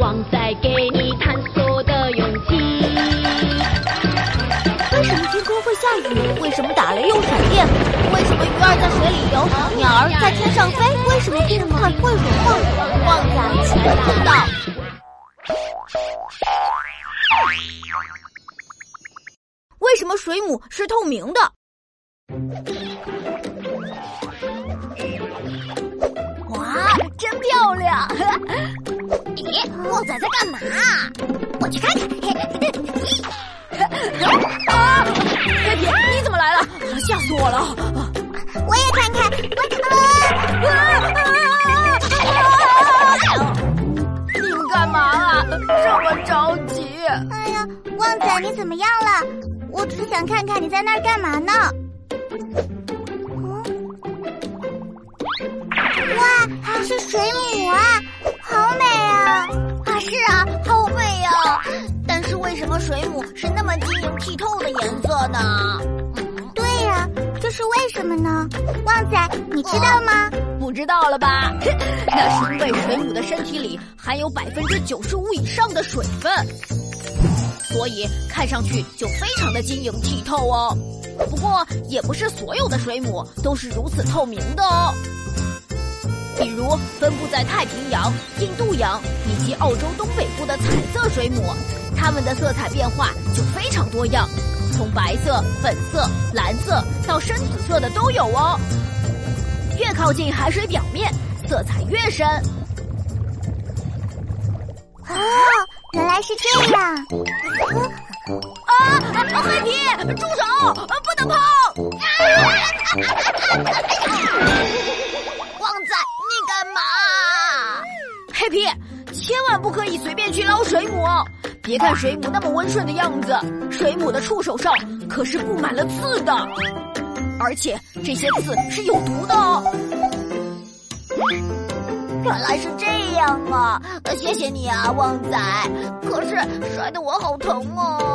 望在给你探索的勇气。为什么天空会下雨？为什么打雷又闪电？为什么鱼儿在水里游，鸟儿在天上飞？为什么冰块会融化？旺仔全知道。为什么水母是透明的？咦，旺仔在干嘛？我去看看。嘿啊！黑皮，你怎么来了？吓死我了！我也看看。我啊！你们干嘛啊？这么着急？哎呀，旺仔，你怎么样了？我只是想看看你在那儿干嘛呢。哇，是水母啊，什么水母是那么晶莹剔透的颜色呢？对呀，这是为什么呢？旺仔，你知道吗？不知道了吧？那是因为水母的身体里含有百分之九十五以上的水分，所以看上去就非常的晶莹剔透哦。不过，也不是所有的水母都是如此透明的哦。比如分布在太平洋、印度洋以及澳洲东北部的彩色水母，它们的色彩变化就非常多样，从白色、粉色、蓝色到深紫色的都有哦。越靠近海水表面，色彩越深。哦，原来是这样。啊！黑皮，住手！不能碰！旺仔，你干嘛？黑皮，千万不可以随便去捞水母哦！别看水母那么温顺的样子，水母的触手上可是布满了刺的，而且这些刺是有毒的哦。原来是这样啊！谢谢你啊，旺仔。可是摔得我好疼哦。